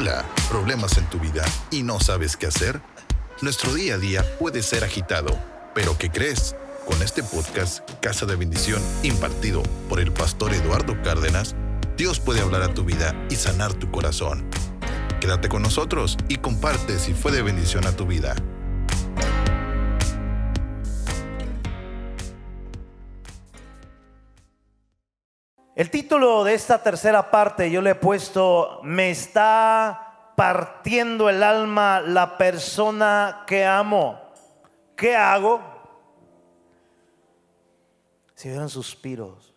Hola, ¿problemas en tu vida y no sabes qué hacer? Nuestro día a día puede ser agitado, pero ¿qué crees? Con este podcast, Casa de Bendición, impartido por el pastor Eduardo Cárdenas, Dios puede hablar a tu vida y sanar tu corazón. Quédate con nosotros y comparte si fue de bendición a tu vida. El título de esta tercera parte yo le he puesto, me está partiendo el alma la persona que amo. ¿Qué hago? Si vieron suspiros.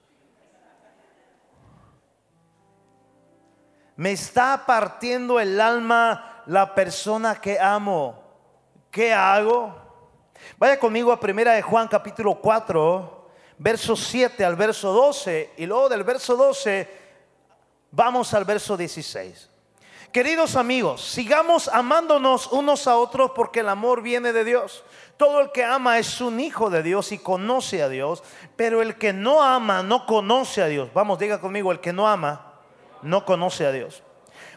Me está partiendo el alma la persona que amo. ¿Qué hago? Vaya conmigo a primera de Juan capítulo 4 verso 7 al verso 12 y luego del verso 12 vamos al verso 16. Queridos amigos, sigamos amándonos unos a otros porque el amor viene de Dios. Todo el que ama es un hijo de Dios y conoce a Dios, pero el que no ama no conoce a Dios. Vamos, diga conmigo, el que no ama no conoce a Dios.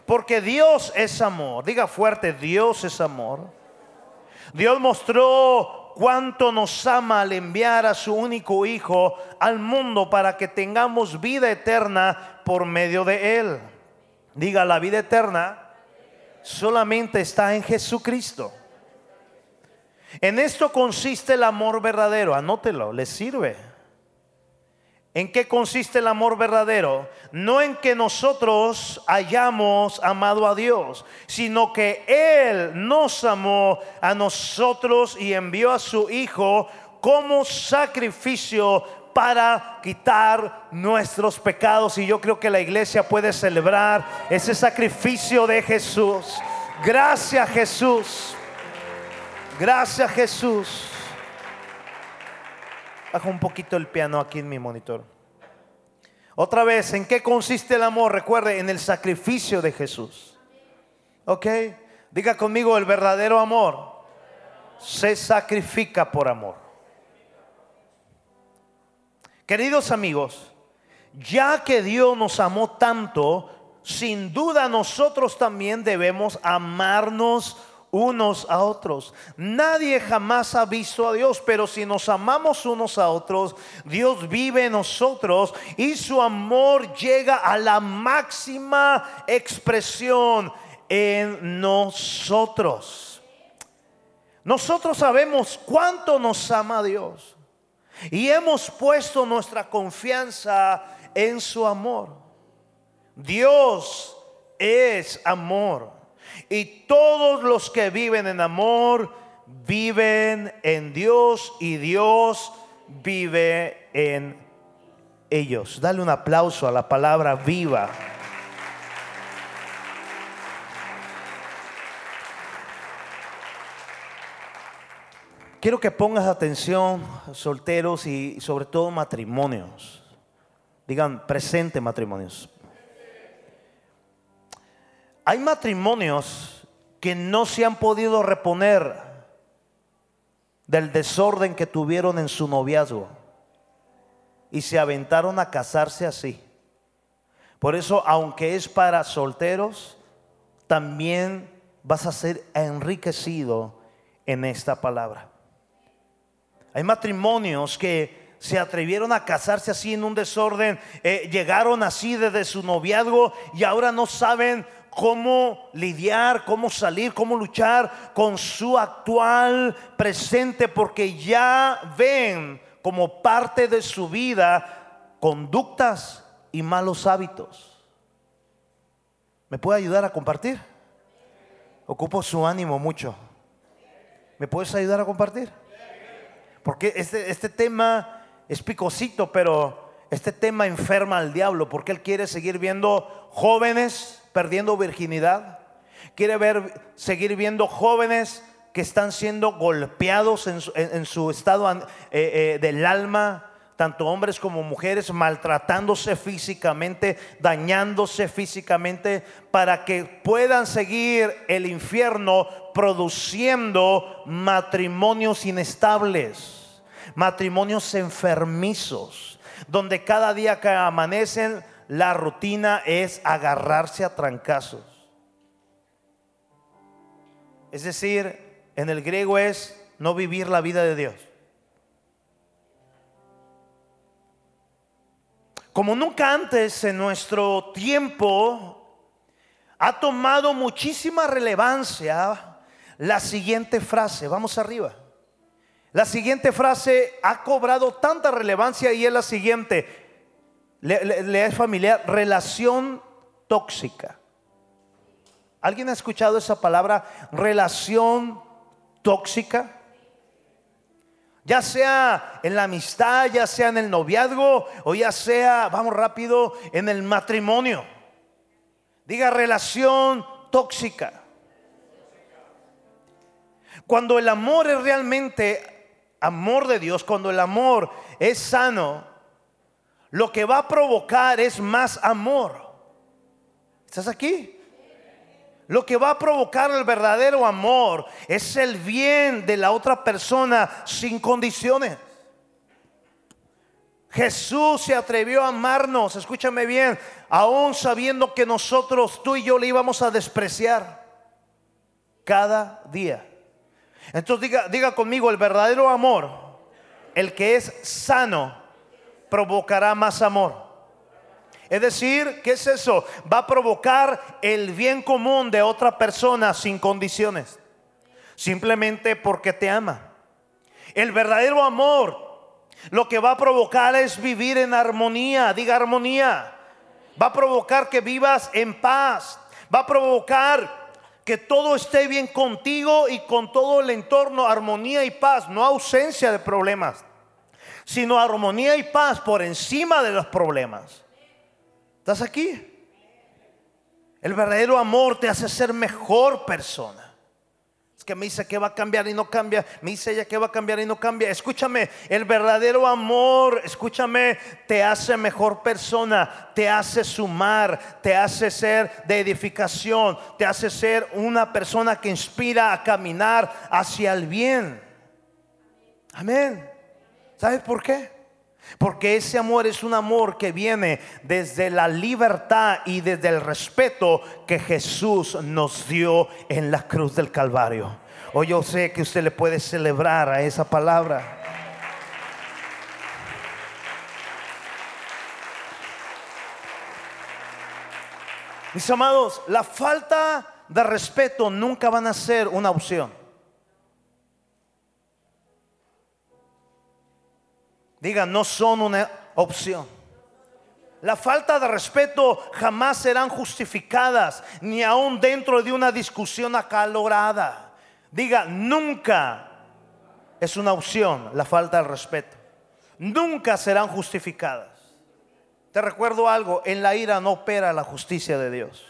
Porque Dios es amor. Diga fuerte, Dios es amor. Dios mostró cuánto nos ama al enviar a su único Hijo al mundo para que tengamos vida eterna por medio de Él. Diga, la vida eterna solamente está en Jesucristo. En esto consiste el amor verdadero, anótelo, le sirve. ¿En qué consiste el amor verdadero? No en que nosotros hayamos amado a Dios, sino que Él nos amó a nosotros y envió a su Hijo como sacrificio para quitar nuestros pecados. Y yo creo que la iglesia puede celebrar ese sacrificio de Jesús. Gracias Jesús. Gracias Jesús. Baja un poquito el piano aquí en mi monitor. Otra vez, ¿en qué consiste el amor? Recuerde, en el sacrificio de Jesús. ¿Ok? Diga conmigo, el verdadero amor se sacrifica por amor. Queridos amigos, ya que Dios nos amó tanto, sin duda nosotros también debemos amarnos unos a otros. Nadie jamás ha visto a Dios, pero si nos amamos unos a otros, Dios vive en nosotros y su amor llega a la máxima expresión en nosotros. Nosotros sabemos cuánto nos ama Dios y hemos puesto nuestra confianza en su amor. Dios es amor. Y todos los que viven en amor viven en Dios y Dios vive en ellos. Dale un aplauso a la palabra viva. Quiero que pongas atención, solteros y sobre todo matrimonios. Digan presente matrimonios. Hay matrimonios que no se han podido reponer del desorden que tuvieron en su noviazgo y se aventaron a casarse así. Por eso, aunque es para solteros, también vas a ser enriquecido en esta palabra. Hay matrimonios que se atrevieron a casarse así en un desorden, eh, llegaron así desde su noviazgo y ahora no saben cómo lidiar, cómo salir, cómo luchar con su actual presente, porque ya ven como parte de su vida conductas y malos hábitos. ¿Me puede ayudar a compartir? Ocupo su ánimo mucho. ¿Me puedes ayudar a compartir? Porque este, este tema es picosito, pero este tema enferma al diablo, porque él quiere seguir viendo jóvenes perdiendo virginidad. Quiere ver, seguir viendo jóvenes que están siendo golpeados en su, estado eh, eh, del alma, tanto hombres como mujeres, maltratándose físicamente, dañándose físicamente, para que puedan seguir el infierno produciendo matrimonios inestables, matrimonios enfermizos, donde cada día que amanecen la rutina es agarrarse a trancazos. es decir, en el griego es no vivir la vida de Dios. Como nunca antes en nuestro tiempo ha tomado muchísima relevancia la siguiente frase. Vamos arriba. La siguiente frase ha cobrado tanta relevancia y es la siguiente. Le, es familiar, relación tóxica. ¿Alguien ha escuchado esa palabra, relación tóxica? Ya sea en la amistad, ya sea en el noviazgo o ya sea, vamos rápido, en el matrimonio. Diga relación tóxica. Cuando el amor es realmente amor de Dios, cuando el amor es sano, lo que va a provocar es más amor. ¿Estás aquí? Lo que va a provocar el verdadero amor es el bien de la otra persona sin condiciones. Jesús se atrevió a amarnos, escúchame bien, aún sabiendo que nosotros, tú y yo, le íbamos a despreciar cada día. Entonces diga, diga conmigo, el verdadero amor, el que es sano, provocará más amor. Es decir, ¿qué es eso? Va a provocar el bien común de otra persona sin condiciones. Simplemente porque te ama. El verdadero amor lo que va a provocar es vivir en armonía. Diga armonía. Va a provocar que vivas en paz. Va a provocar que todo esté bien contigo y con todo el entorno, armonía y paz, no ausencia de problemas, sino armonía y paz por encima de los problemas. ¿Estás aquí? El verdadero amor te hace ser mejor persona. Es que me dice que va a cambiar y no cambia. Me dice ella que va a cambiar y no cambia. Escúchame, el verdadero amor, escúchame, te hace mejor persona, te hace sumar, te hace ser de edificación, te hace ser una persona que inspira a caminar hacia el bien. Amén. ¿Sabes por qué? Porque ese amor es un amor que viene desde la libertad y desde el respeto que Jesús nos dio en la cruz del Calvario. Hoy yo sé que usted le puede celebrar a esa palabra. Mis amados, la falta de respeto nunca van a ser una opción. Diga, no son una opción. La falta de respeto jamás serán justificadas, ni aún dentro de una discusión acalorada. Diga, nunca es una opción la falta de respeto. Nunca serán justificadas. Te recuerdo algo, en la ira no opera la justicia de Dios.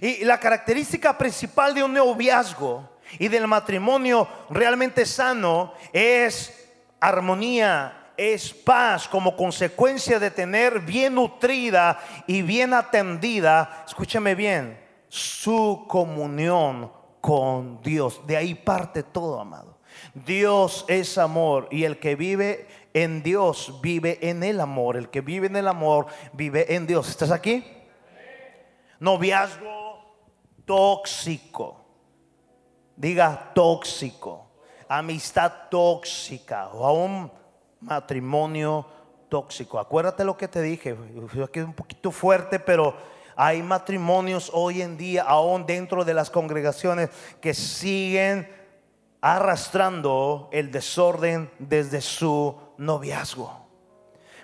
Y la característica principal de un noviazgo y del matrimonio realmente sano es armonía, es paz como consecuencia de tener bien nutrida y bien atendida, escúcheme bien, su comunión con Dios. De ahí parte todo, amado. Dios es amor y el que vive en Dios vive en el amor. El que vive en el amor vive en Dios. ¿Estás aquí? Noviazgo tóxico. Diga tóxico amistad tóxica o a un matrimonio tóxico. Acuérdate lo que te dije, que es un poquito fuerte, pero hay matrimonios hoy en día, aún dentro de las congregaciones, que siguen arrastrando el desorden desde su noviazgo.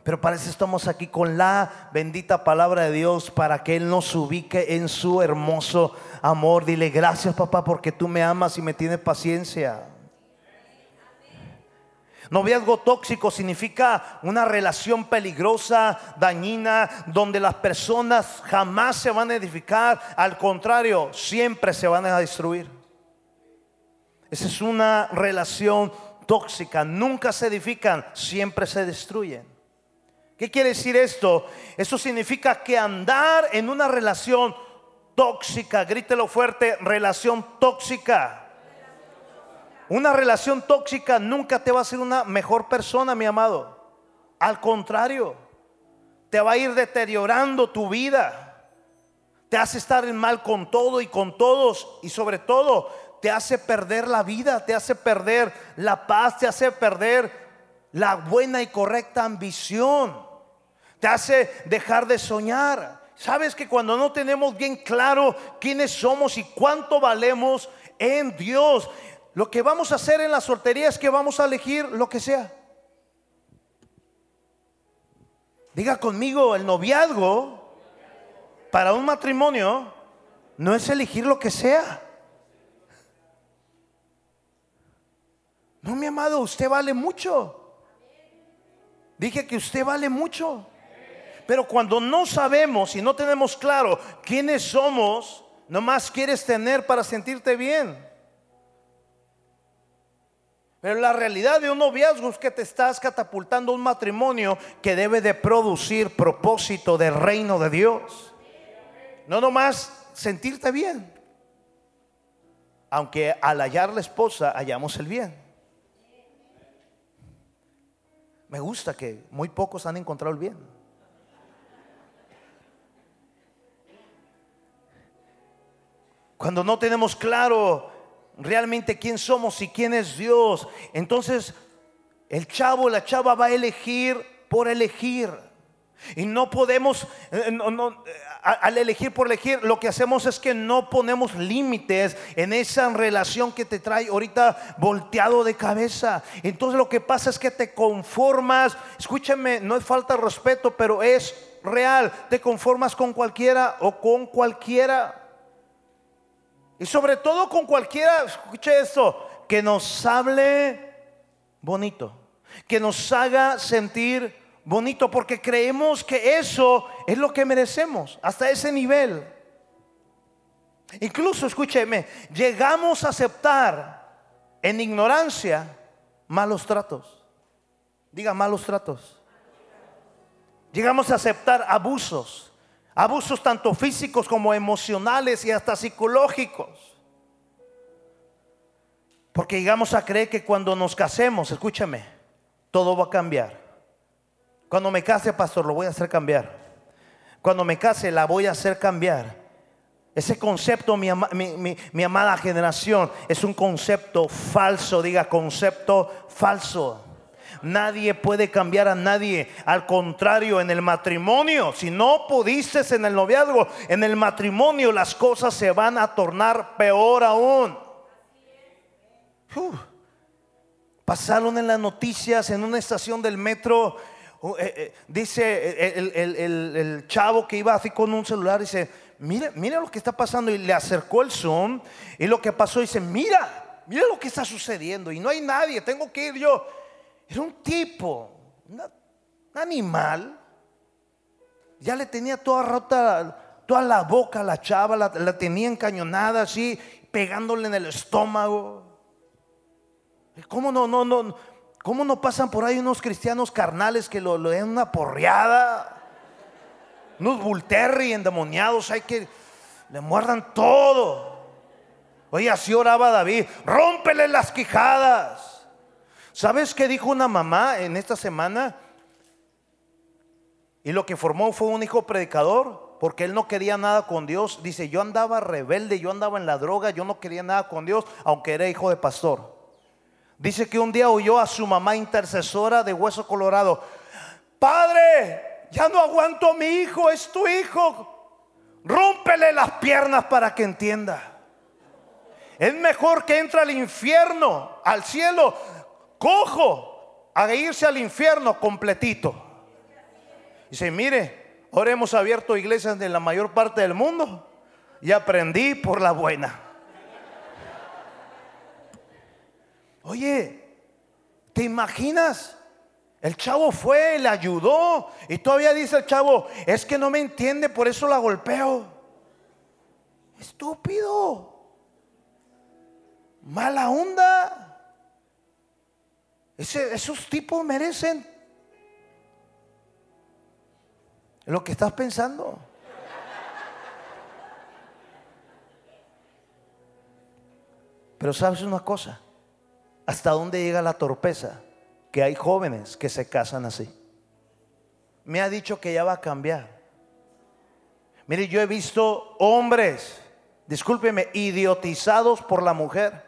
Pero parece estamos aquí con la bendita palabra de Dios para que Él nos ubique en su hermoso amor. Dile gracias papá porque tú me amas y me tienes paciencia. Noviazgo tóxico significa una relación peligrosa, dañina, donde las personas jamás se van a edificar, al contrario, siempre se van a destruir. Esa es una relación tóxica, nunca se edifican, siempre se destruyen. ¿Qué quiere decir esto? Eso significa que andar en una relación tóxica, grítelo fuerte, relación tóxica una relación tóxica nunca te va a hacer una mejor persona, mi amado. Al contrario, te va a ir deteriorando tu vida. Te hace estar en mal con todo y con todos. Y sobre todo, te hace perder la vida, te hace perder la paz, te hace perder la buena y correcta ambición, te hace dejar de soñar. Sabes que cuando no tenemos bien claro quiénes somos y cuánto valemos en Dios, lo que vamos a hacer en la soltería es que vamos a elegir lo que sea. Diga conmigo, el noviazgo para un matrimonio no es elegir lo que sea. No, mi amado, usted vale mucho. Dije que usted vale mucho. Pero cuando no sabemos y no tenemos claro quiénes somos, nomás quieres tener para sentirte bien. Pero la realidad de un noviazgo es que te estás catapultando un matrimonio que debe de producir propósito del reino de Dios. No nomás sentirte bien. Aunque al hallar la esposa hallamos el bien. Me gusta que muy pocos han encontrado el bien. Cuando no tenemos claro realmente quién somos y quién es Dios, entonces el chavo, la chava va a elegir por elegir. Y no podemos, eh, al elegir por elegir, lo que hacemos es que no ponemos límites en esa relación que te trae ahorita volteado de cabeza. Entonces lo que pasa es que te conformas, escúchame, no es falta de respeto, pero es real, te conformas con cualquiera o con cualquiera. Y sobre todo con cualquiera, escuche esto, que nos hable bonito, que nos haga sentir bonito, porque creemos que eso es lo que merecemos, hasta ese nivel. Incluso, escúcheme, llegamos a aceptar en ignorancia malos tratos. Diga malos tratos. Llegamos a aceptar abusos. Abusos tanto físicos como emocionales y hasta psicológicos. Porque llegamos a creer que cuando nos casemos, escúchame, todo va a cambiar. Cuando me case, pastor, lo voy a hacer cambiar. Cuando me case, la voy a hacer cambiar. Ese concepto, mi, mi, amada generación, es un concepto falso. Diga, concepto falso. Nadie puede cambiar a nadie. Al contrario, en el matrimonio, si no pudiste en el noviazgo, en el matrimonio las cosas se van a tornar peor aún. pasaron en las noticias en una estación del metro. Eh, eh, dice el, chavo que iba así con un celular, dice, mira, mira lo que está pasando y le acercó el zoom y lo que pasó dice, mira, mira lo que está sucediendo y no hay nadie, tengo que ir yo. Era un tipo, un animal. Ya le tenía toda rota, toda la boca a la chava, la, tenía encañonada así, pegándole en el estómago. ¿Cómo no, no, no? ¿Cómo no pasan por ahí unos cristianos carnales que lo, den una porreada? Unos bulterri endemoniados hay que le muerdan todo. Oye, así oraba David, rómpele las quijadas. ¿Sabes qué dijo una mamá en esta semana? Y lo que formó fue un hijo predicador, porque él no quería nada con Dios. Dice, yo andaba rebelde, yo andaba en la droga, yo no quería nada con Dios, aunque era hijo de pastor. Dice que un día oyó a su mamá intercesora de hueso colorado, Padre, ya no aguanto a mi hijo, es tu hijo. Rómpele las piernas para que entienda. Es mejor que entre al infierno, al cielo, cojo a irse al infierno completito. Dice, mire, ahora hemos abierto iglesias en la mayor parte del mundo y aprendí por la buena. Oye, ¿te imaginas? El chavo fue, le ayudó y todavía dice el chavo, es que no me entiende, por eso la golpeo. Estúpido. Mala onda esos tipos merecen lo que estás pensando. Pero sabes una cosa, ¿hasta dónde llega la torpeza? Que hay jóvenes que se casan así. Me ha dicho que ya va a cambiar. Mire, yo he visto hombres discúlpeme, idiotizados por la mujer.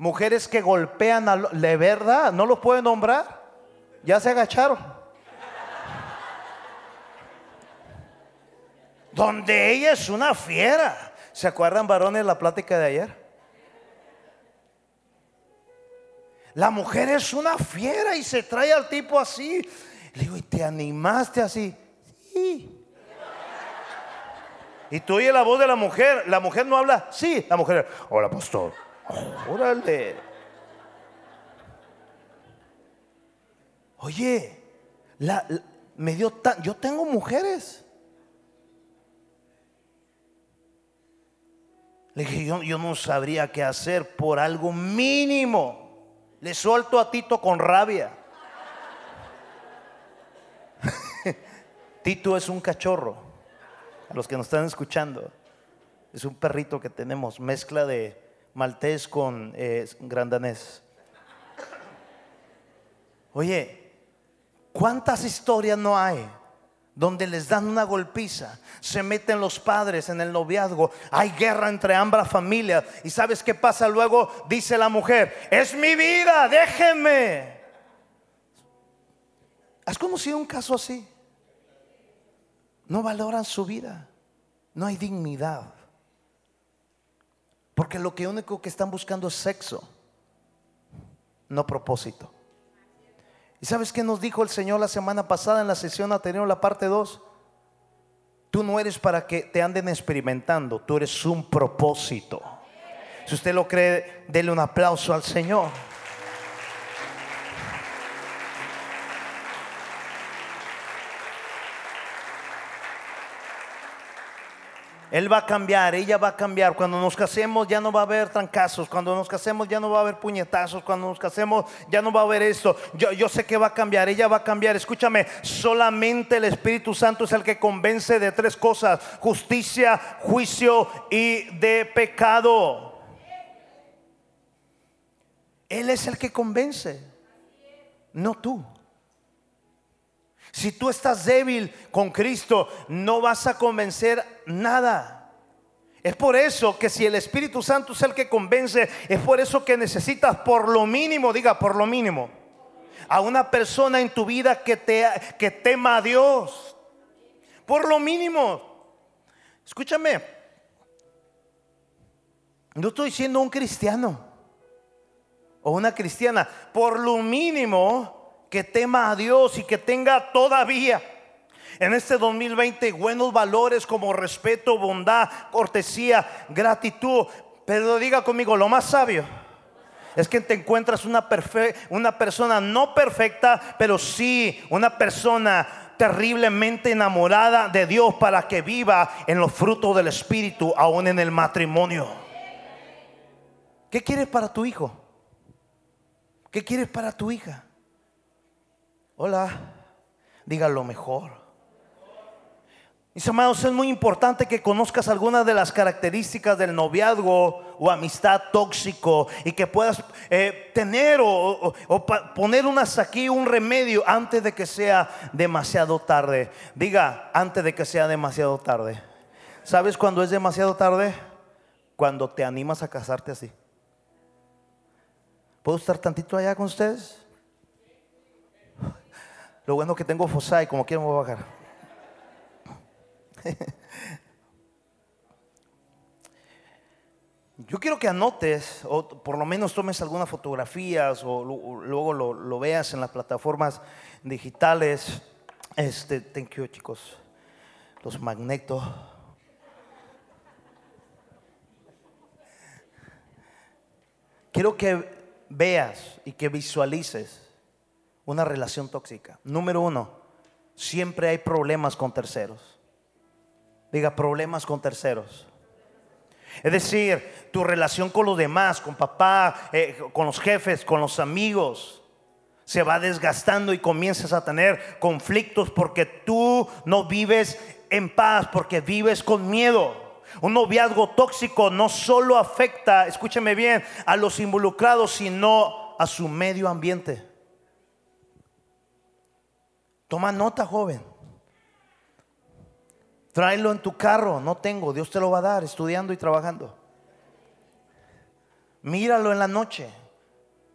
Mujeres que golpean a... ¿De verdad? ¿No los puede nombrar? Ya se agacharon. Donde ella es una fiera. ¿Se acuerdan varones la plática de ayer? La mujer es una fiera y se trae al tipo así. Le digo, ¿y te animaste así? Sí. Y tú oyes la voz de la mujer. La mujer no habla. Sí, la mujer. Hola, pastor. Órale. Oye, me dio tan. Yo tengo mujeres. Le dije, yo, yo no sabría qué hacer por algo mínimo. Le suelto a Tito con rabia. Tito es un cachorro. A los que nos están escuchando, es un perrito que tenemos, mezcla de maltés con eh, grandanés. Oye, ¿cuántas historias no hay donde les dan una golpiza? Se meten los padres en el noviazgo, hay guerra entre ambas familias. ¿Y sabes qué pasa luego? Dice la mujer, es mi vida, déjenme. ¿Has conocido un caso así? No valoran su vida. No hay dignidad. Porque lo que único que están buscando es sexo, no propósito. ¿Y sabes qué nos dijo el Señor la semana pasada en la sesión anterior, la parte 2? Tú no eres para que te anden experimentando, tú eres un propósito. Si usted lo cree, dele un aplauso al Señor. Él va a cambiar, ella va a cambiar. Cuando nos casemos ya no va a haber trancazos. Cuando nos casemos ya no va a haber puñetazos. Cuando nos casemos ya no va a haber esto. Yo, yo sé que va a cambiar, ella va a cambiar. Escúchame, solamente el Espíritu Santo es el que convence de tres cosas. Justicia, juicio y de pecado. Él es el que convence, no tú. Si tú estás débil con Cristo, no vas a convencer nada. Es por eso que si el Espíritu Santo es el que convence, es por eso que necesitas por lo mínimo, diga por lo mínimo, a una persona en tu vida que, te, que tema a Dios. Por lo mínimo. Escúchame, no estoy siendo un cristiano o una cristiana. Por lo mínimo que tema a Dios y que tenga todavía en este 2020 buenos valores como respeto, bondad, cortesía, gratitud. Pero diga conmigo, lo más sabio es que te encuentras una, una persona no perfecta, pero sí una persona terriblemente enamorada de Dios para que viva en los frutos del Espíritu, aún en el matrimonio. ¿Qué quieres para tu hijo? ¿Qué quieres para tu hija? Hola, diga lo mejor. Mis amados, es muy importante que conozcas algunas de las características del noviazgo o amistad tóxico y que puedas eh, tener o, poner unas aquí, un remedio antes de que sea demasiado tarde. Diga, antes de que sea demasiado tarde. ¿Sabes cuándo es demasiado tarde? Cuando te animas a casarte así. ¿Puedo estar tantito allá con ustedes? Lo bueno que tengo y como quiero me voy a bajar. Yo quiero que anotes, o por lo menos tomes algunas fotografías, o luego lo, veas en las plataformas digitales. Este, thank you, chicos. Los magnetos. Quiero que veas y que visualices una relación tóxica. Número uno, siempre hay problemas con terceros. Diga, problemas con terceros. Es decir, tu relación con los demás, con papá, eh, con los jefes, con los amigos, se va desgastando y comienzas a tener conflictos porque tú no vives en paz, porque vives con miedo. Un noviazgo tóxico no solo afecta, escúcheme bien, a los involucrados, sino a su medio ambiente. Toma nota, joven. Tráelo en tu carro, no tengo, Dios te lo va a dar estudiando y trabajando. Míralo en la noche.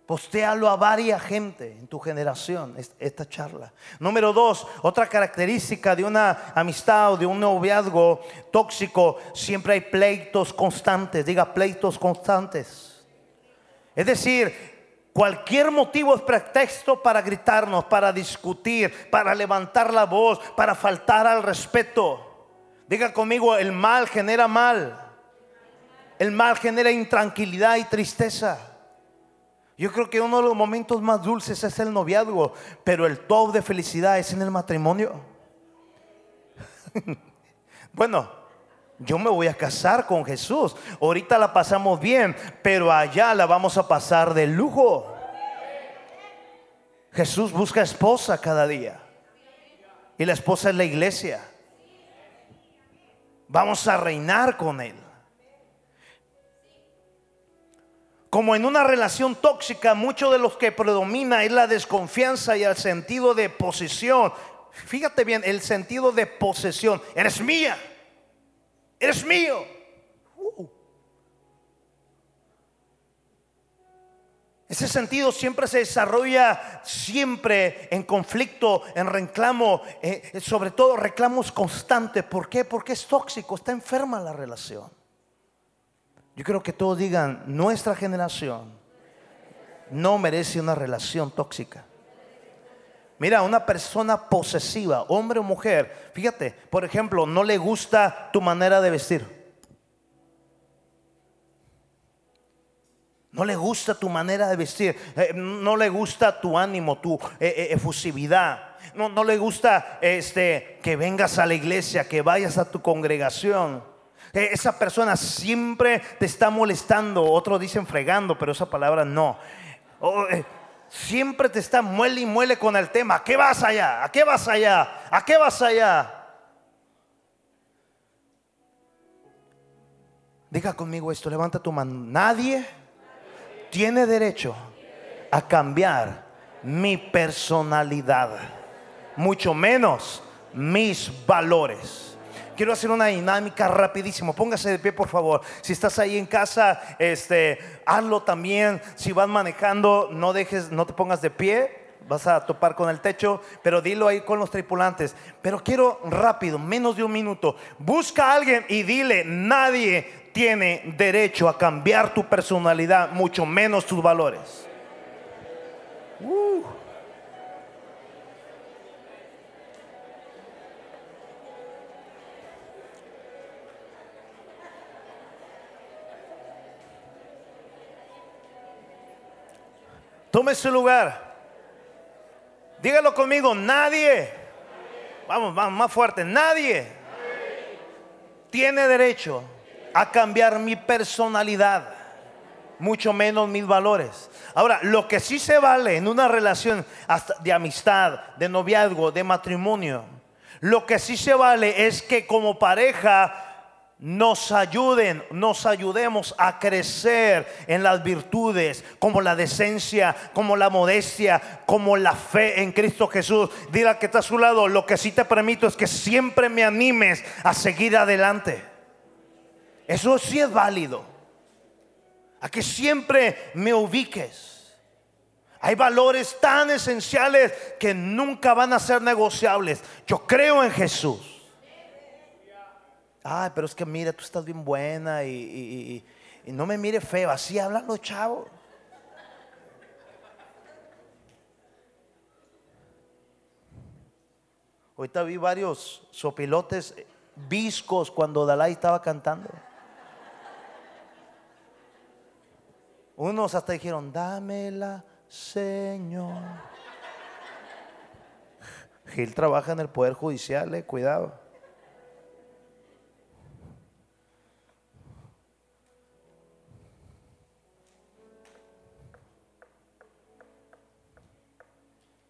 Postéalo a varias gente en tu generación, esta charla. Número dos, otra característica de una amistad o de un noviazgo tóxico, siempre hay pleitos constantes, diga pleitos constantes. Es decir, cualquier motivo es pretexto para gritarnos, para discutir, para levantar la voz, para faltar al respeto. Diga conmigo, el mal genera mal. El mal genera intranquilidad y tristeza. Yo creo que uno de los momentos más dulces es el noviazgo, pero el top de felicidad es en el matrimonio. bueno, yo me voy a casar con Jesús. Ahorita la pasamos bien, pero allá la vamos a pasar de lujo. Jesús busca esposa cada día. Y la esposa es la iglesia. Vamos a reinar con Él. Como en una relación tóxica, mucho de lo que predomina es la desconfianza y el sentido de posesión. Fíjate bien, el sentido de posesión. Eres mía. Eres mío. Ese sentido siempre se desarrolla siempre en conflicto, en reclamo, eh, sobre todo reclamos constantes. ¿Por qué? Porque es tóxico, está enferma la relación. Yo quiero que todos digan, nuestra generación no merece una relación tóxica. Mira, una persona posesiva, hombre o mujer, fíjate, por ejemplo, no le gusta tu manera de vestir. No le gusta tu manera de vestir, eh, no le gusta tu ánimo, tu eh, eh, efusividad. No, no le gusta este, que vengas a la iglesia, que vayas a tu congregación esa persona siempre te está molestando. Otros dicen fregando, pero esa palabra no. Siempre te está muele y muele con el tema. ¿A qué vas allá? ¿A qué vas allá? ¿A qué vas allá? Diga conmigo esto, levanta tu mano. Nadie tiene derecho a cambiar mi personalidad, mucho menos mis valores. Quiero hacer una dinámica rapidísimo. Póngase de pie, por favor. Si estás ahí en casa, este, hazlo también. Si vas manejando, no dejes, no te pongas de pie. Vas a topar con el techo, pero dilo ahí con los tripulantes. Pero quiero rápido, menos de un minuto. Busca a alguien y dile, nadie tiene derecho a cambiar tu personalidad, mucho menos tus valores. Uh. Tome su lugar. Dígalo conmigo, nadie. Vamos, más fuerte. Nadie tiene derecho a cambiar mi personalidad, mucho menos mis valores. Ahora, lo que sí se vale en una relación de amistad, de noviazgo, de matrimonio, lo que sí se vale es que como pareja nos ayuden, nos ayudemos a crecer en las virtudes como la decencia, como la modestia, como la fe en Cristo Jesús. Dile que está a su lado, lo que sí te permito es que siempre me animes a seguir adelante. Eso sí es válido. A que siempre me ubiques. Hay valores tan esenciales que nunca van a ser negociables. Yo creo en Jesús. Ay, pero es que mira, tú estás bien buena y, no me mire feo. Así hablan los chavos. Ahorita vi varios sopilotes viscos cuando Dalai estaba cantando. Unos hasta dijeron, dámela, Señor. Gil trabaja en el Poder Judicial, eh, cuidado.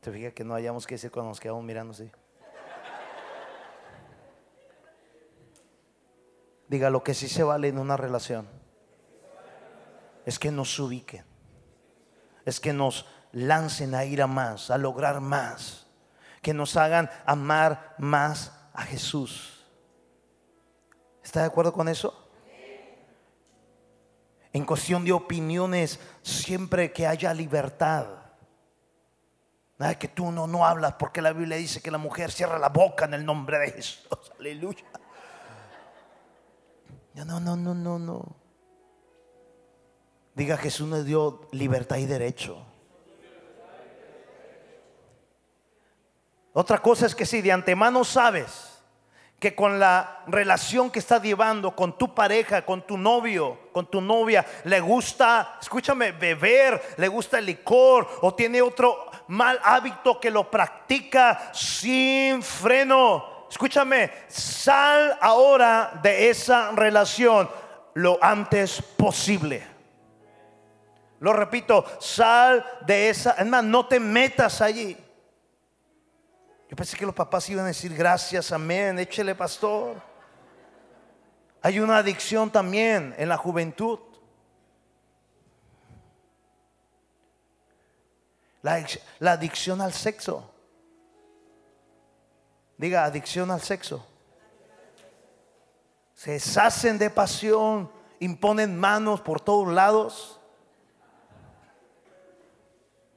Se fija que no hayamos que decir cuando nos quedamos mirando así. Diga lo que sí se vale en una relación. Es que nos ubiquen. Es que nos lancen a ir a más, a lograr más. Que nos hagan amar más a Jesús. ¿Está de acuerdo con eso? En cuestión de opiniones, siempre que haya libertad. Nada que tú no, no hablas porque la Biblia dice que la mujer cierra la boca en el nombre de Jesús. Aleluya. No, no, no, no, no. Diga Jesús nos dio libertad y derecho. Otra cosa es que si de antemano sabes que con la relación que estás llevando con tu pareja, con tu novio, con tu novia, le gusta, escúchame, beber, le gusta el licor o tiene otro mal hábito que lo practica sin freno. Escúchame, sal ahora de esa relación lo antes posible. Lo repito, sal de esa, es más, no te metas allí. Yo pensé que los papás iban a decir gracias, amén, échele pastor. Hay una adicción también en la juventud. La, la, adicción al sexo. Diga, adicción al sexo. Se deshacen de pasión, imponen manos por todos lados.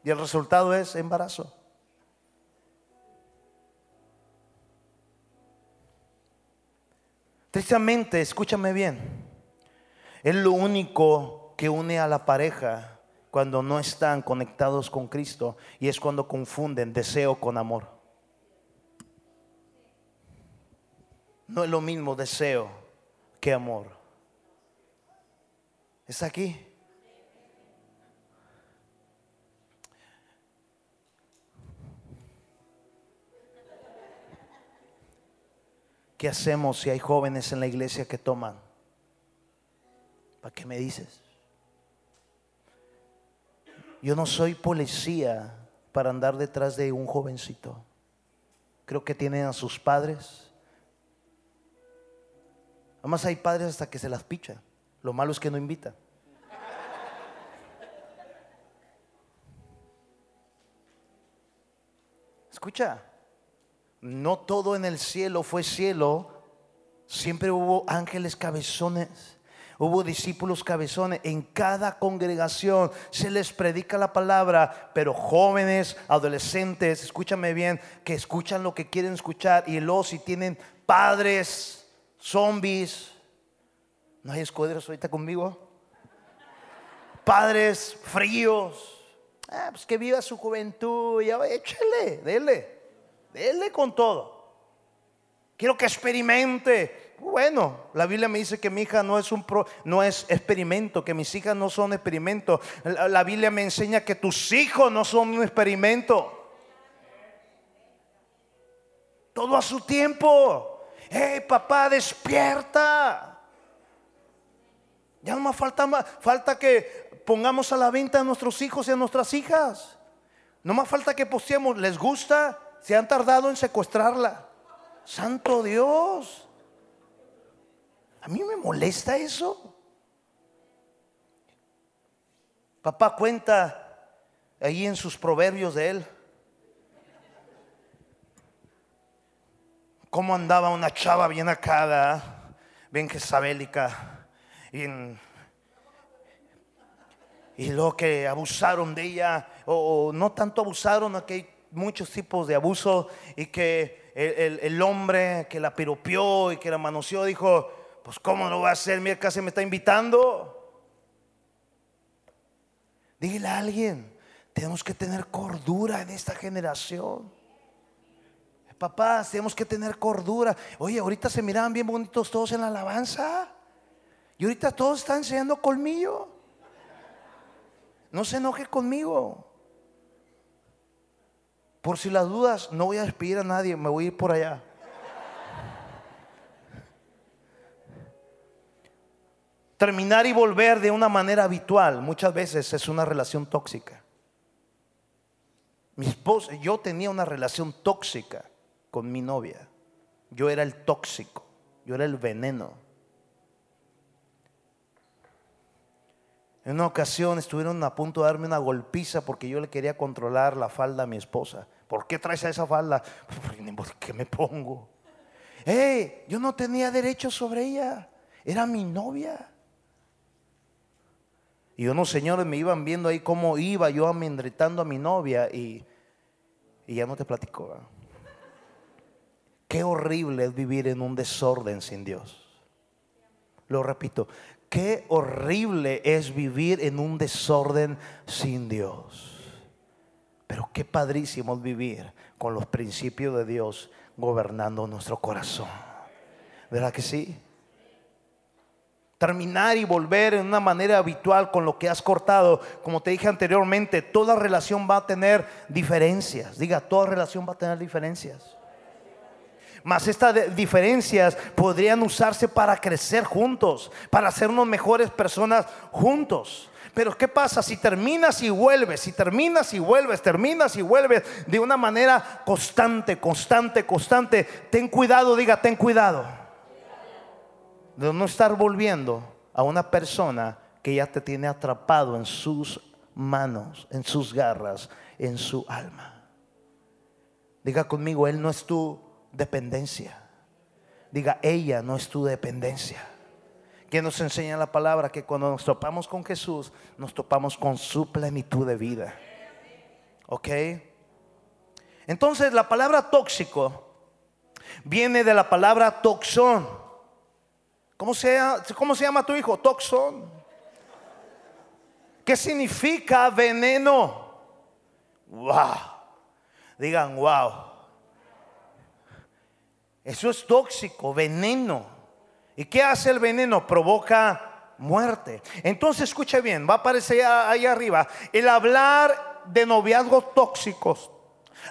Y el resultado es embarazo. Tristemente, escúchame bien, es lo único que une a la pareja cuando no están conectados con Cristo y es cuando confunden deseo con amor. No es lo mismo deseo que amor. ¿Está aquí? ¿Qué hacemos si hay jóvenes en la iglesia que toman? ¿Para qué me dices? Yo no soy policía para andar detrás de un jovencito. Creo que tienen a sus padres. Además hay padres hasta que se las pichan. Lo malo es que no invitan. Escucha, no todo en el cielo fue cielo. Siempre hubo ángeles cabezones. Hubo discípulos cabezones. En cada congregación se les predica la palabra, pero jóvenes, adolescentes, escúchame bien, que escuchan lo que quieren escuchar. Y luego si tienen padres, zombies, ¿no hay escuadros ahorita conmigo? Padres fríos. Ah, pues que viva su juventud, ya échale. Dele con todo. Quiero que experimente. Bueno, la Biblia me dice que mi hija no es un no es experimento, que mis hijas no son experimento. La, la Biblia me enseña que tus hijos no son un experimento. Todo a su tiempo. Hey, papá, despierta. Ya no más falta, falta que pongamos a la venta a nuestros hijos y a nuestras hijas. No más falta que posteemos, ¿les gusta? Se han tardado en secuestrarla. Santo Dios. A mí me molesta eso. Papá cuenta ahí en sus proverbios de él. Cómo andaba una chava bien acá, bien jezabélica, y, luego que abusaron de ella, o, no tanto abusaron, que muchos tipos de abuso y que el, hombre que la piropió y que la manoseó dijo, pues ¿cómo lo va a hacer? Mira, casi me está invitando. Dígale a alguien, tenemos que tener cordura en esta generación. Papás, tenemos que tener cordura. Oye, ahorita se miraban bien bonitos todos en la alabanza. Y ahorita todos están enseñando colmillo. No se enoje conmigo. Por si las dudas, no voy a despedir a nadie, me voy a ir por allá. Terminar y volver de una manera habitual muchas veces es una relación tóxica. Mi esposa, yo tenía una relación tóxica con mi novia. Yo era el tóxico, yo era el veneno. En una ocasión estuvieron a punto de darme una golpiza porque yo le quería controlar la falda a mi esposa. ¿Por qué traes a esa falda? ¿Por qué me pongo? hey, yo no tenía derecho sobre ella, era mi novia. Y unos señores me iban viendo ahí cómo iba yo amendretando a mi novia y, y ya no te platico. Qué horrible es vivir en un desorden sin Dios. Lo repito, qué horrible es vivir en un desorden sin Dios. Pero qué padrísimo es vivir con los principios de Dios gobernando nuestro corazón. ¿Verdad que sí? terminar y volver en una manera habitual con lo que has cortado. Como te dije anteriormente, toda relación va a tener diferencias. Diga, toda relación va a tener diferencias. Mas estas diferencias podrían usarse para crecer juntos, para hacernos mejores personas juntos. Pero ¿qué pasa si terminas y vuelves, si terminas y vuelves, terminas y vuelves de una manera constante, constante, constante? Ten cuidado, diga, ten cuidado de no estar volviendo a una persona que ya te tiene atrapado en sus manos, en sus garras, en su alma. Diga conmigo, Él no es tu dependencia. Diga, ella no es tu dependencia. Que nos enseña la palabra que cuando nos topamos con Jesús, nos topamos con su plenitud de vida. ¿Ok? Entonces la palabra tóxico viene de la palabra toxón ¿Cómo se, cómo se llama tu hijo? Toxón. ¿Qué significa veneno? Wow. Digan, wow. Eso es tóxico, veneno. ¿Y qué hace el veneno? Provoca muerte. Entonces, escuche bien, va a aparecer ahí arriba. El hablar de noviazgos tóxicos.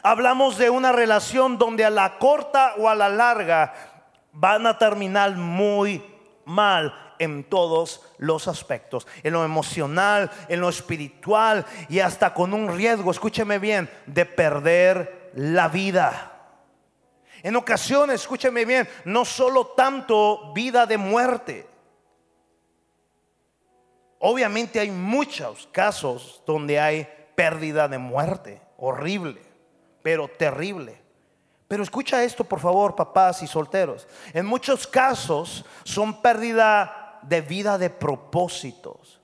Hablamos de una relación donde a la corta o a la larga van a terminar muy mal en todos los aspectos, en lo emocional, en lo espiritual y hasta con un riesgo, escúcheme bien, de perder la vida. En ocasiones, escúcheme bien, no solo tanto vida de muerte. Obviamente hay muchos casos donde hay pérdida de muerte, horrible, pero terrible. Pero escucha esto, por favor, papás y solteros. En muchos casos son pérdida de vida de propósitos.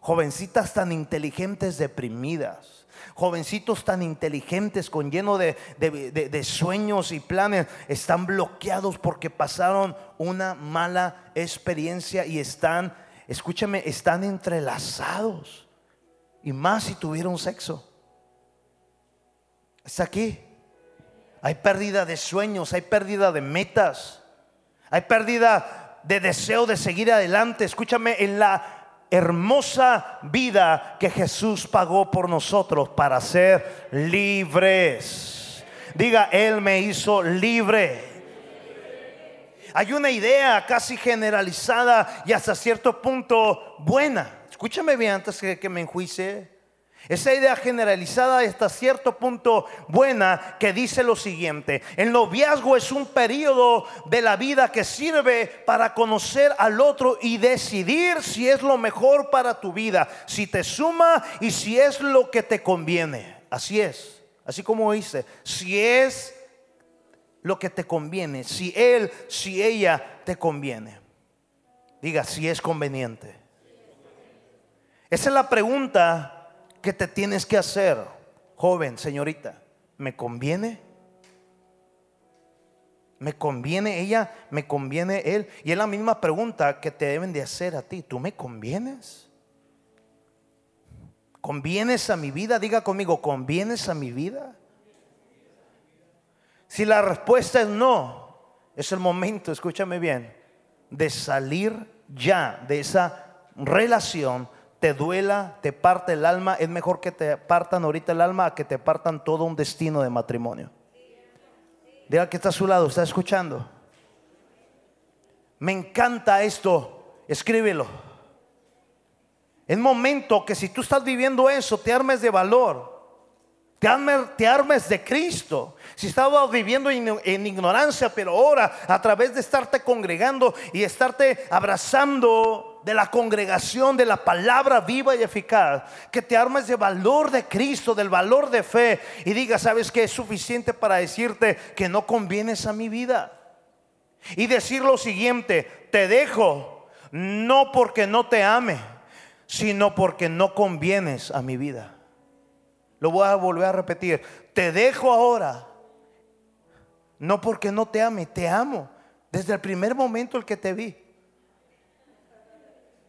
Jovencitas tan inteligentes deprimidas. Jovencitos tan inteligentes con lleno de, de, sueños y planes están bloqueados porque pasaron una mala experiencia y están, escúchame, están entrelazados. Y más si tuvieron sexo. Está aquí. Hay pérdida de sueños, hay pérdida de metas, hay pérdida de deseo de seguir adelante. Escúchame, en la hermosa vida que Jesús pagó por nosotros para ser libres. Diga, Él me hizo libre. Hay una idea casi generalizada y hasta cierto punto buena. Escúchame bien antes que, que me enjuice. Esa idea generalizada hasta cierto punto buena que dice lo siguiente, el noviazgo es un periodo de la vida que sirve para conocer al otro y decidir si es lo mejor para tu vida, si te suma y si es lo que te conviene. Así es, así como dice, si es lo que te conviene, si él, si ella te conviene. Diga, si es conveniente. Esa es la pregunta ¿Qué te tienes que hacer, joven, señorita? ¿Me conviene? ¿Me conviene ella? ¿Me conviene él? Y es la misma pregunta que te deben de hacer a ti. ¿Tú me convienes? ¿Convienes a mi vida? Diga conmigo, ¿convienes a mi vida? Si la respuesta es no, es el momento, escúchame bien, de salir ya de esa relación te duela, te parte el alma, es mejor que te partan ahorita el alma a que te partan todo un destino de matrimonio. Diga que está a su lado, está escuchando. Me encanta esto, escríbelo. Es momento que si tú estás viviendo eso, te armes de valor. Te armes, te armes, de Cristo. Si estabas viviendo en ignorancia, pero ahora a través de estarte congregando y estarte abrazando de la congregación de la palabra viva y eficaz, que te armes de valor de Cristo, del valor de fe y diga, ¿sabes que es suficiente para decirte que no convienes a mi vida? y decir lo siguiente, te dejo no porque no te ame, sino porque no convienes a mi vida. Lo voy a volver a repetir, te dejo ahora, no porque no te ame, te amo desde el primer momento el que te vi.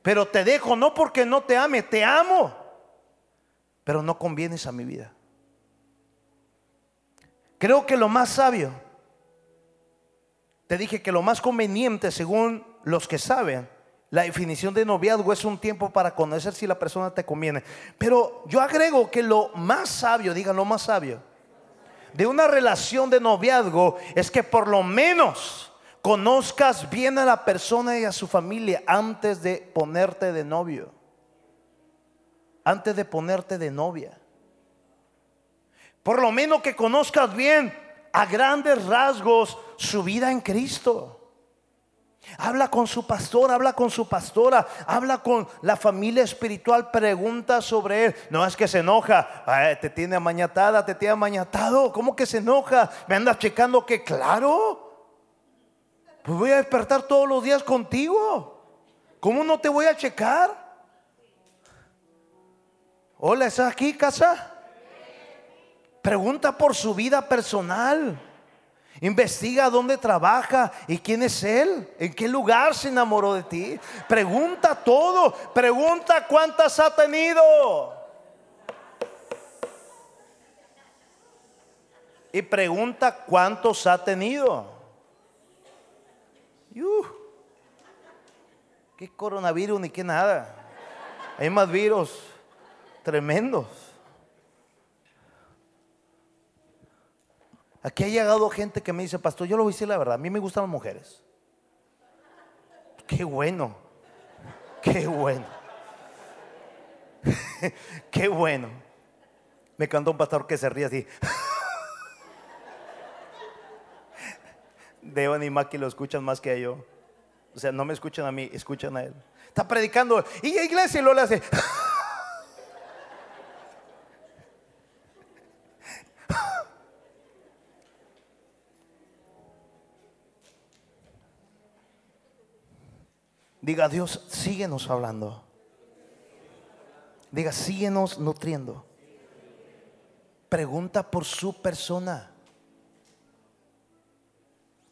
Pero te dejo no porque no te ame, te amo, pero no convienes a mi vida. Creo que lo más sabio, te dije que lo más conveniente según los que saben, la definición de noviazgo es un tiempo para conocer si la persona te conviene. Pero yo agrego que lo más sabio, digan lo más sabio, de una relación de noviazgo es que por lo menos conozcas bien a la persona y a su familia antes de ponerte de novio, antes de ponerte de novia. Por lo menos que conozcas bien a grandes rasgos su vida en Cristo. Habla con su pastor, habla con su pastora, habla con la familia espiritual, pregunta sobre él. No es que se enoja, te tiene amañatada, te tiene amañatado. ¿Cómo que se enoja? Me anda checando que claro. Pues voy a despertar todos los días contigo. ¿Cómo no te voy a checar? Hola, ¿estás aquí, casa? Pregunta por su vida personal. Investiga dónde trabaja y quién es él, en qué lugar se enamoró de ti. Pregunta todo, pregunta cuántas ha tenido. Y pregunta cuántos ha tenido. Uh, ¿Qué coronavirus ni qué nada? Hay más virus tremendos. Aquí ha llegado gente que me dice, pastor, yo lo voy a decir la verdad, a mí me gustan las mujeres. Qué bueno, qué bueno, qué bueno. Me cantó un pastor que se ríe así. Devan y Maki lo escuchan más que yo. O sea, no me escuchan a mí, escuchan a él. Está predicando y la iglesia lo le hace. Diga, Dios, síguenos hablando. Diga, síguenos nutriendo. Pregunta por su persona.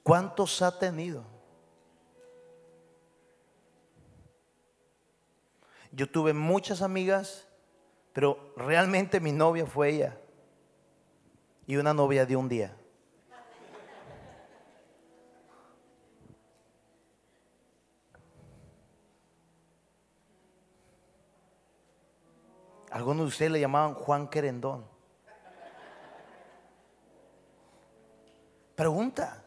¿Cuántos ha tenido? Yo tuve muchas amigas, pero realmente mi novia fue ella. Y una novia de un día. Algunos de ustedes le llamaban Juan Querendón. Pregunta.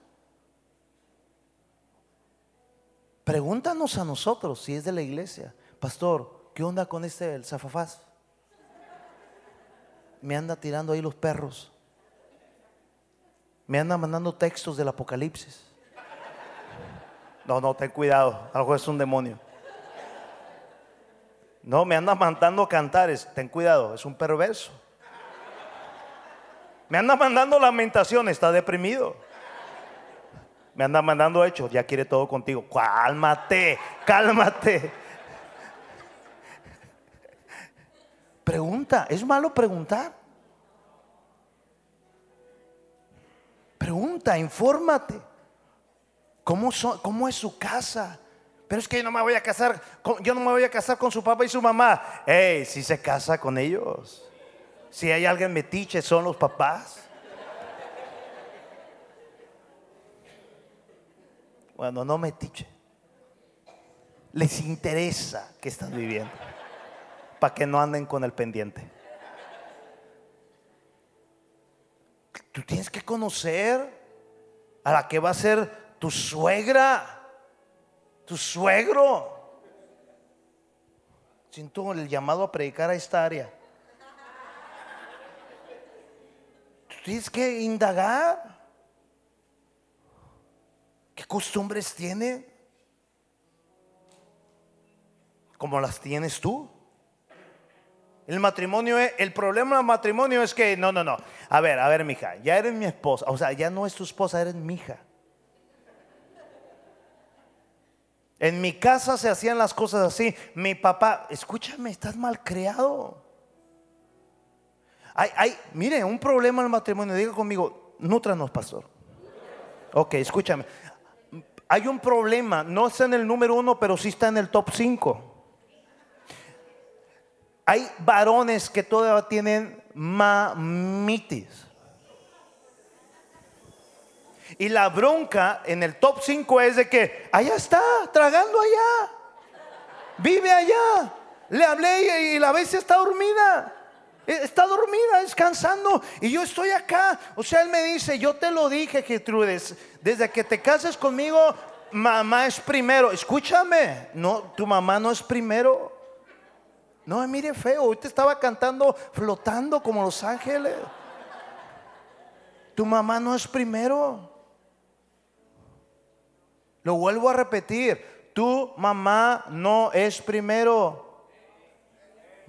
Pregúntanos a nosotros si es de la iglesia. Pastor, ¿qué onda con este el zafafaz? Me anda tirando ahí los perros. Me anda mandando textos del Apocalipsis. No, no, ten cuidado. Algo es un demonio. No, me anda mandando cantares. Ten cuidado, es un perverso. Me anda mandando lamentaciones, está deprimido. Me anda mandando hechos, ya quiere todo contigo. Cálmate, cálmate. Pregunta, ¿es malo preguntar? Pregunta, infórmate. ¿Cómo, ¿Cómo es su casa? Pero es que yo no me voy a casar, yo no me voy a casar con su papá y su mamá. Hey, si se casa con ellos. Si hay alguien metiche, son los papás. Bueno, no metiche. Les interesa que están viviendo. Para que no anden con el pendiente. Tú tienes que conocer a la que va a ser tu suegra tu suegro. Siento el llamado a predicar a esta área. Tú tienes que indagar. ¿Qué costumbres tiene? Como las tienes tú. El matrimonio, el problema del matrimonio es que, no, no, no. A ver, a ver, mija, ya eres mi esposa. O sea, ya no es tu esposa, eres mi hija. En mi casa se hacían las cosas así. Mi papá, escúchame, estás mal creado. Hay, hay, mire, un problema en el matrimonio. Diga conmigo, nutranos, pastor. Ok, escúchame. Hay un problema, no está en el número uno, pero sí está en el top cinco. Hay varones que todavía tienen mamitis. Y la bronca en el top 5 es de que allá está, tragando allá. Vive allá. Le hablé y, la vez está dormida. E, está dormida, descansando. Y yo estoy acá. O sea, él me dice, yo te lo dije, Gertrudes. Desde que te cases conmigo, mamá es primero. Escúchame. No, tu mamá no es primero. No, mire feo. Hoy te estaba cantando flotando como los ángeles. Tu mamá no es primero. Lo vuelvo a repetir, tu mamá no es primero.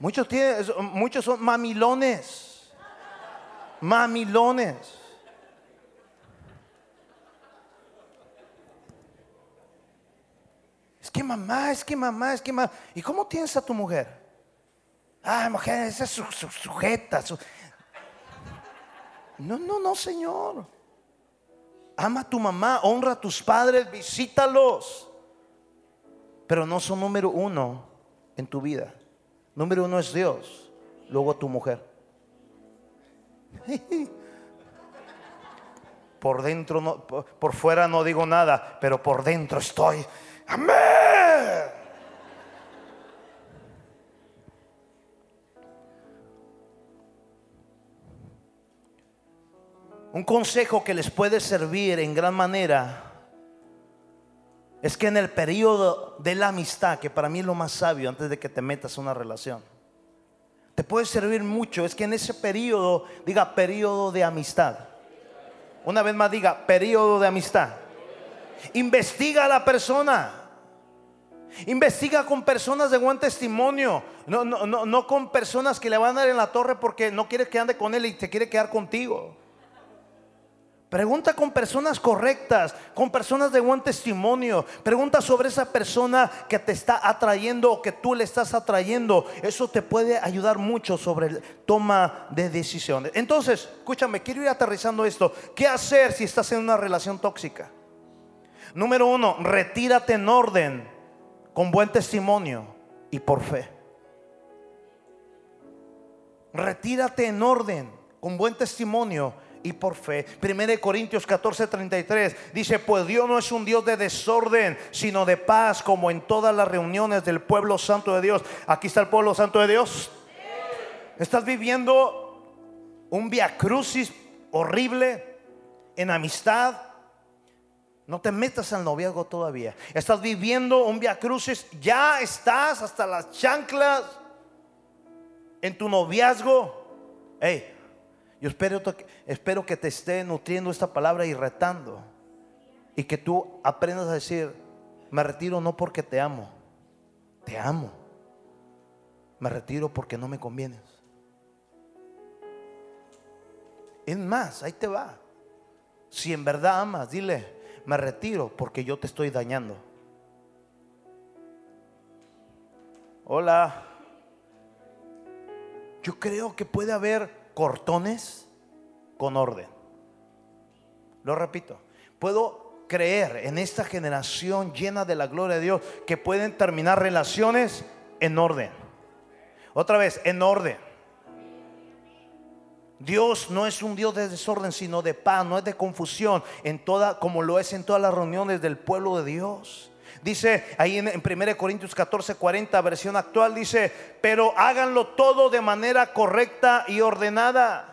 Muchos, tienen, muchos son mamilones. Mamilones. Es que mamá, es que mamá, es que mamá. ¿Y cómo tienes a tu mujer? Ah, mujer, esa es su, sujeta. No, no, no, Señor. Ama a tu mamá, honra a tus padres, visítalos. Pero no son número uno en tu vida. Número uno es Dios, luego tu mujer. Por dentro, no, por fuera no digo nada, pero por dentro estoy. Amén. Un consejo que les puede servir en gran manera es que en el periodo de la amistad, que para mí es lo más sabio antes de que te metas a una relación, te puede servir mucho, es que en ese periodo, diga periodo de amistad. Una vez más diga periodo de amistad. Investiga a la persona. Investiga con personas de buen testimonio, no, no, no, no con personas que le van a dar en la torre porque no quieres que ande con él y te quiere quedar contigo. Pregunta con personas correctas, con personas de buen testimonio. Pregunta sobre esa persona que te está atrayendo o que tú le estás atrayendo. Eso te puede ayudar mucho sobre el toma de decisiones. Entonces, escúchame, quiero ir aterrizando esto. ¿Qué hacer si estás en una relación tóxica? Número uno, retírate en orden, con buen testimonio y por fe. Retírate en orden, con buen testimonio y por fe. 1 Corintios 14, 33 dice, pues Dios no es un Dios de desorden, sino de paz, como en todas las reuniones del pueblo santo de Dios. Aquí está el pueblo santo de Dios. Estás viviendo un viacrucis horrible en amistad. No te metas al noviazgo todavía. Estás viviendo un viacrucis, ya estás hasta las chanclas en tu noviazgo. Hey, yo espero, espero que te esté nutriendo esta palabra y retando. Y que tú aprendas a decir, me retiro no porque te amo, te amo. Me retiro porque no me convienes. Es más, ahí te va. Si en verdad amas, dile, me retiro porque yo te estoy dañando. Hola. Yo creo que puede haber cortones con orden. Lo repito, puedo creer en esta generación llena de la gloria de Dios que pueden terminar relaciones en orden. Otra vez, en orden. Dios no es un Dios de desorden, sino de paz, no es de confusión, en toda, como lo es en todas las reuniones del pueblo de Dios. Dice ahí en, 1 Corintios 14, 40, versión actual, dice, pero háganlo todo de manera correcta y ordenada.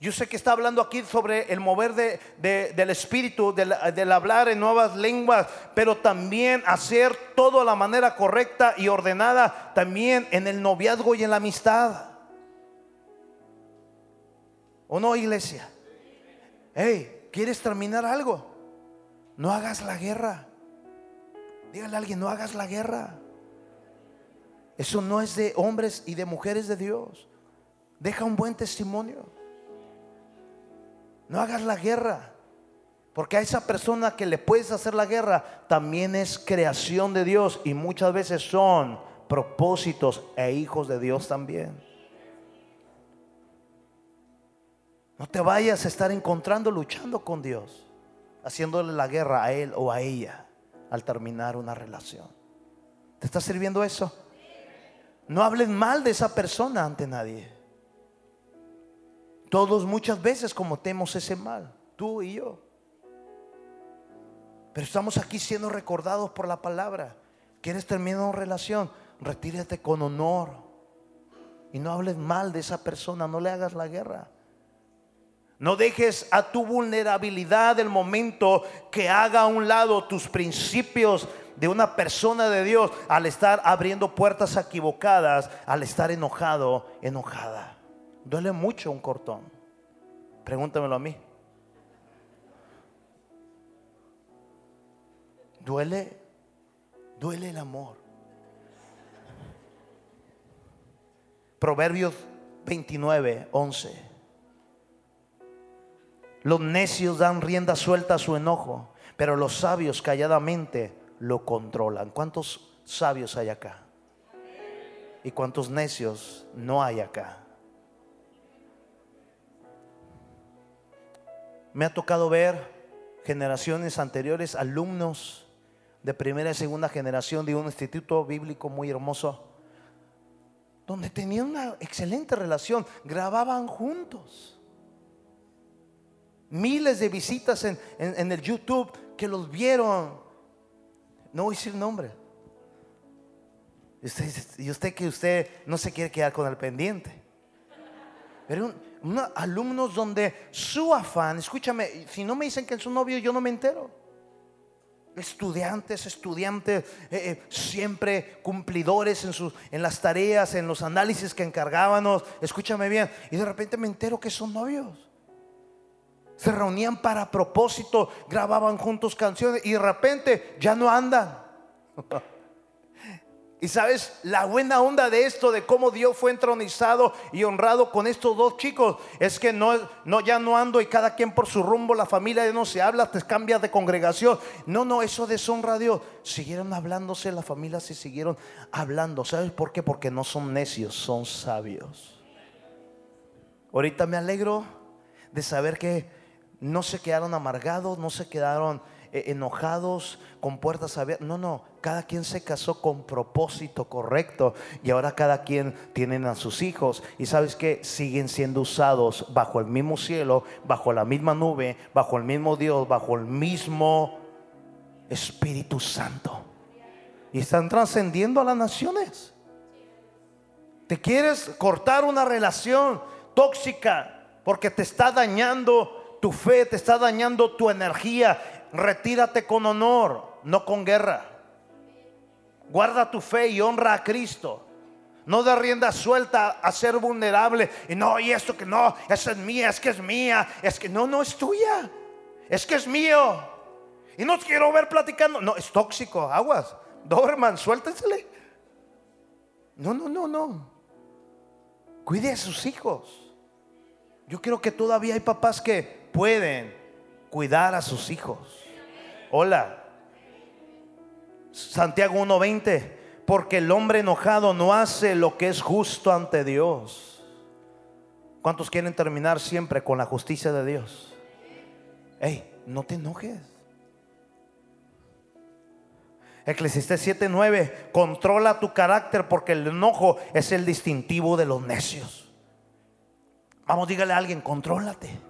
Yo sé que está hablando aquí sobre el mover del espíritu, del, del, hablar en nuevas lenguas, pero también hacer todo de la manera correcta y ordenada, también en el noviazgo y en la amistad. ¿O no, iglesia? Hey, ¿quieres terminar algo? No hagas la guerra. Dígale a alguien, no hagas la guerra. Eso no es de hombres y de mujeres de Dios. Deja un buen testimonio. No hagas la guerra. Porque a esa persona que le puedes hacer la guerra también es creación de Dios y muchas veces son propósitos e hijos de Dios también. No te vayas a estar encontrando luchando con Dios, haciéndole la guerra a él o a ella al terminar una relación. ¿Te está sirviendo eso? No hables mal de esa persona ante nadie. Todos muchas veces cometemos ese mal, tú y yo. Pero estamos aquí siendo recordados por la palabra. ¿Quieres terminar una relación? Retírate con honor. Y no hables mal de esa persona, no le hagas la guerra. No dejes a tu vulnerabilidad el momento que haga a un lado tus principios de una persona de Dios al estar abriendo puertas equivocadas, al estar enojado, enojada. Duele mucho un cortón. Pregúntamelo a mí. Duele, duele el amor. Proverbios 29, 11. Los necios dan rienda suelta a su enojo, pero los sabios calladamente lo controlan. ¿Cuántos sabios hay acá? ¿Y cuántos necios no hay acá? Me ha tocado ver generaciones anteriores, alumnos de primera y segunda generación de un instituto bíblico muy hermoso, donde tenían una excelente relación, grababan juntos miles de visitas en, el YouTube que los vieron. No voy a decir nombre. Y usted, que usted no se quiere quedar con el pendiente. Pero unos alumnos donde su afán, escúchame, si no me dicen que es su novio, yo no me entero. Estudiantes, estudiantes, eh, eh, siempre cumplidores en, sus, en las tareas, en los análisis que encargábamos. Escúchame bien. Y de repente me entero que son novios se reunían para propósito, grababan juntos canciones y de repente ya no andan. Y sabes, la buena onda de esto, de cómo Dios fue entronizado y honrado con estos dos chicos, es que no, no, ya no ando y cada quien por su rumbo, la familia ya no se habla, te cambias de congregación. No, no, eso deshonra a Dios. Siguieron hablándose, la familia se siguieron hablando. ¿Sabes por qué? Porque no son necios, son sabios. Ahorita me alegro de saber que no se quedaron amargados, no se quedaron eh, enojados con puertas abiertas. No, no, cada quien se casó con propósito correcto y ahora cada quien tiene a sus hijos y sabes que siguen siendo usados bajo el mismo cielo, bajo la misma nube, bajo el mismo Dios, bajo el mismo Espíritu Santo. Y están trascendiendo a las naciones. ¿Te quieres cortar una relación tóxica porque te está dañando tu fe te está dañando tu energía, retírate con honor, no con guerra. Guarda tu fe y honra a Cristo. No de rienda suelta a ser vulnerable. Y no, y esto que no, esa es mía, es que es mía. Es que no, no es tuya. Es que es mío. Y no quiero ver platicando. No, es tóxico, aguas. Dorman, suéltensele. No, no, no, no. Cuide a sus hijos. Yo creo que todavía hay papás que pueden cuidar a sus hijos. Hola. Santiago 1:20, porque el hombre enojado no hace lo que es justo ante Dios. ¿Cuántos quieren terminar siempre con la justicia de Dios? Hey, no te enojes. Eclesiastés 7:9, controla tu carácter porque el enojo es el distintivo de los necios. Vamos, dígale a alguien, contrólate.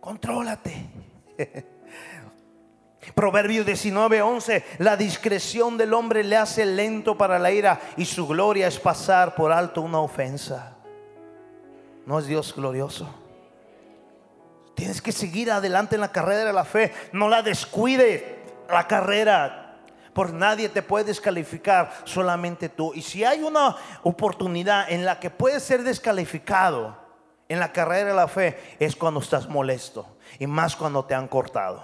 Contrólate. Proverbio 19, 11. La discreción del hombre le hace lento para la ira y su gloria es pasar por alto una ofensa. ¿No es Dios glorioso? Tienes que seguir adelante en la carrera de la fe. No la descuide la carrera. Por nadie te puede descalificar, solamente tú. Y si hay una oportunidad en la que puedes ser descalificado, en la carrera de la fe es cuando estás molesto y más cuando te han cortado.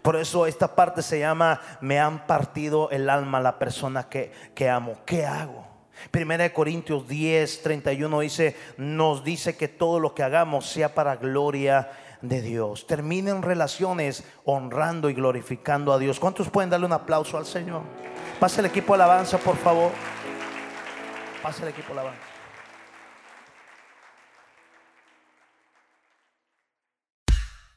Por eso esta parte se llama me han partido el alma la persona que, que amo. ¿Qué hago? Primera de Corintios 10, 31 dice, nos dice que todo lo que hagamos sea para gloria de Dios. Terminen relaciones honrando y glorificando a Dios. ¿Cuántos pueden darle un aplauso al Señor? Pase el equipo alabanza, por favor. Pase el equipo alabanza.